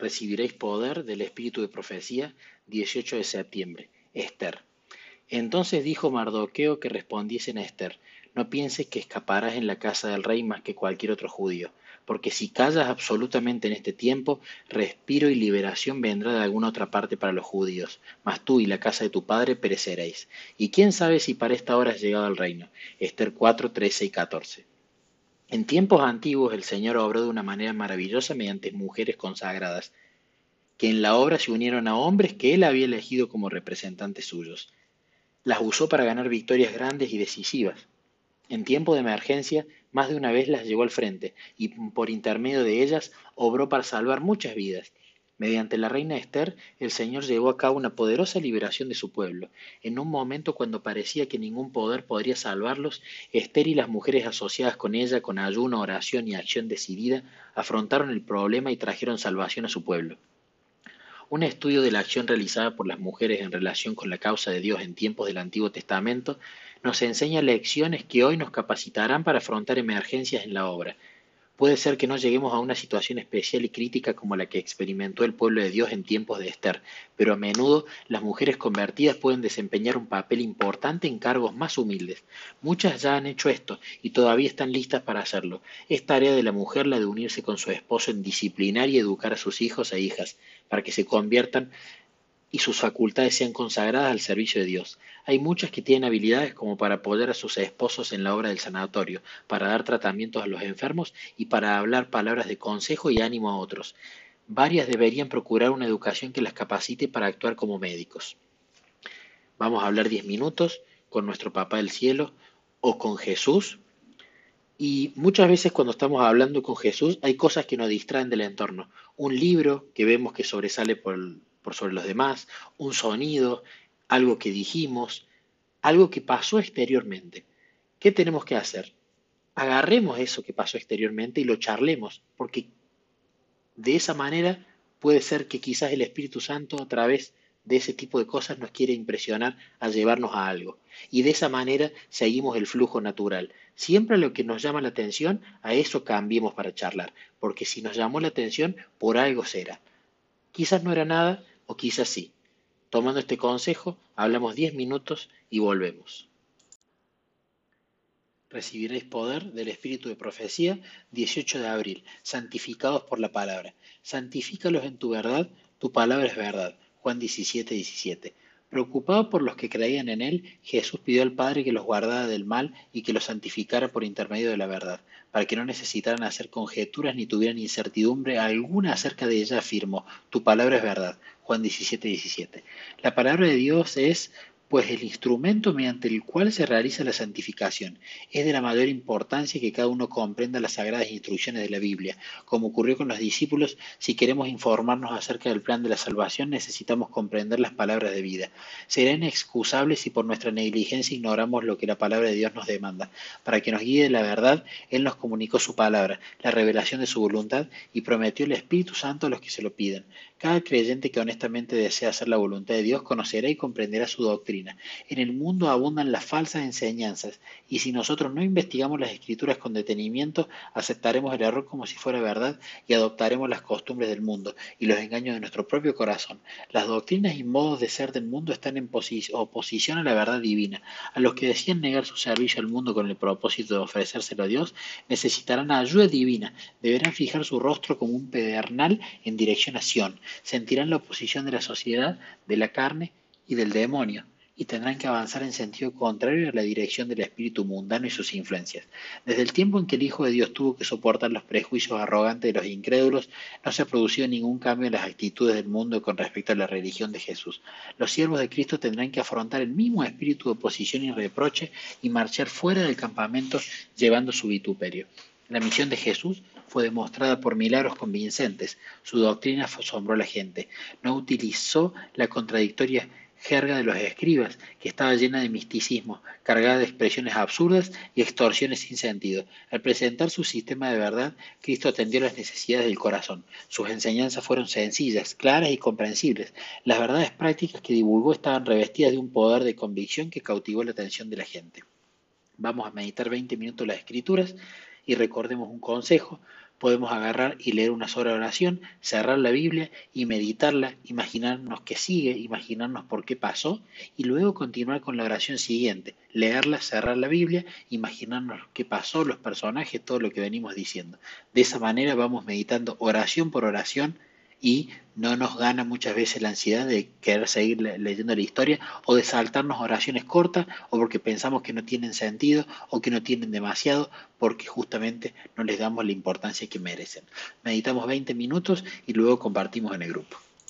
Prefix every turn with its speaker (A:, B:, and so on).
A: recibiréis poder del Espíritu de profecía, 18 de septiembre. Esther. Entonces dijo Mardoqueo que respondiesen a Esther, no pienses que escaparás en la casa del rey más que cualquier otro judío, porque si callas absolutamente en este tiempo, respiro y liberación vendrá de alguna otra parte para los judíos, mas tú y la casa de tu padre pereceréis. Y quién sabe si para esta hora has llegado al reino. Esther 4, 13 y 14. En tiempos antiguos el Señor obró de una manera maravillosa mediante mujeres consagradas, que en la obra se unieron a hombres que Él había elegido como representantes suyos. Las usó para ganar victorias grandes y decisivas. En tiempo de emergencia, más de una vez las llevó al frente y por intermedio de ellas obró para salvar muchas vidas. Mediante la reina Esther, el Señor llevó a cabo una poderosa liberación de su pueblo. En un momento cuando parecía que ningún poder podría salvarlos, Esther y las mujeres asociadas con ella, con ayuno, oración y acción decidida, afrontaron el problema y trajeron salvación a su pueblo. Un estudio de la acción realizada por las mujeres en relación con la causa de Dios en tiempos del Antiguo Testamento nos enseña lecciones que hoy nos capacitarán para afrontar emergencias en la obra. Puede ser que no lleguemos a una situación especial y crítica como la que experimentó el pueblo de Dios en tiempos de Esther, pero a menudo las mujeres convertidas pueden desempeñar un papel importante en cargos más humildes. Muchas ya han hecho esto y todavía están listas para hacerlo. Es tarea de la mujer la de unirse con su esposo en disciplinar y educar a sus hijos e hijas, para que se conviertan y sus facultades sean consagradas al servicio de Dios. Hay muchas que tienen habilidades como para apoyar a sus esposos en la obra del sanatorio, para dar tratamientos a los enfermos y para hablar palabras de consejo y ánimo a otros. Varias deberían procurar una educación que las capacite para actuar como médicos. Vamos a hablar diez minutos con nuestro Papá del Cielo o con Jesús. Y muchas veces cuando estamos hablando con Jesús hay cosas que nos distraen del entorno. Un libro que vemos que sobresale por, por sobre los demás, un sonido, algo que dijimos, algo que pasó exteriormente. ¿Qué tenemos que hacer? Agarremos eso que pasó exteriormente y lo charlemos, porque de esa manera puede ser que quizás el Espíritu Santo a través de ese tipo de cosas nos quiere impresionar a llevarnos a algo. Y de esa manera seguimos el flujo natural. Siempre lo que nos llama la atención, a eso cambiemos para charlar, porque si nos llamó la atención, por algo será. Quizás no era nada o quizás sí. Tomando este consejo, hablamos 10 minutos y volvemos. Recibiréis poder del Espíritu de Profecía 18 de abril, santificados por la palabra. Santifícalos en tu verdad, tu palabra es verdad. Juan 17, 17. Preocupado por los que creían en él, Jesús pidió al Padre que los guardara del mal y que los santificara por intermedio de la verdad, para que no necesitaran hacer conjeturas ni tuvieran incertidumbre alguna acerca de ella, afirmó, tu palabra es verdad. Juan 17, 17. La palabra de Dios es pues el instrumento mediante el cual se realiza la santificación. Es de la mayor importancia que cada uno comprenda las sagradas instrucciones de la Biblia. Como ocurrió con los discípulos, si queremos informarnos acerca del plan de la salvación, necesitamos comprender las palabras de vida. Será inexcusable si por nuestra negligencia ignoramos lo que la palabra de Dios nos demanda. Para que nos guíe la verdad, Él nos comunicó su palabra, la revelación de su voluntad, y prometió el Espíritu Santo a los que se lo piden. Cada creyente que honestamente desea hacer la voluntad de Dios conocerá y comprenderá su En el mundo abundan las falsas enseñanzas y si nosotros no investigamos las escrituras con detenimiento, aceptaremos el error como si fuera verdad y adoptaremos las costumbres del mundo y los engaños de nuestro propio corazón. Las doctrinas y modos de ser del mundo están en oposición a la verdad divina. A los que decían negar su servicio al mundo con el propósito de ofrecérselo a Dios, necesitarán ayuda divina. Deberán fijar su rostro como un pedernal en dirección a Sion sentirán la oposición de la sociedad, de la carne y del demonio, y tendrán que avanzar en sentido contrario a la dirección del espíritu mundano y sus influencias. Desde el tiempo en que el Hijo de Dios tuvo que soportar los prejuicios arrogantes de los incrédulos, no se ha producido ningún cambio en las actitudes del mundo con respecto a la religión de Jesús. Los siervos de Cristo tendrán que afrontar el mismo espíritu de oposición y reproche y marchar fuera del campamento llevando su vituperio. La misión de Jesús fue demostrada por milagros convincentes. Su doctrina asombró a la gente. No utilizó la contradictoria jerga de los escribas, que estaba llena de misticismo, cargada de expresiones absurdas y extorsiones sin sentido. Al presentar su sistema de verdad, Cristo atendió las necesidades del corazón. Sus enseñanzas fueron sencillas, claras y comprensibles. Las verdades prácticas que divulgó estaban revestidas de un poder de convicción que cautivó la atención de la gente. Vamos a meditar 20 minutos las escrituras y recordemos un consejo, podemos agarrar y leer una sola oración, cerrar la Biblia y meditarla, imaginarnos qué sigue, imaginarnos por qué pasó y luego continuar con la oración siguiente, leerla, cerrar la Biblia, imaginarnos qué pasó, los personajes, todo lo que venimos diciendo. De esa manera vamos meditando oración por oración y no nos gana muchas veces la ansiedad de querer seguir leyendo la historia o de saltarnos oraciones cortas o porque pensamos que no tienen sentido o que no tienen demasiado porque justamente no les damos la importancia que merecen. Meditamos 20 minutos y luego compartimos en el grupo.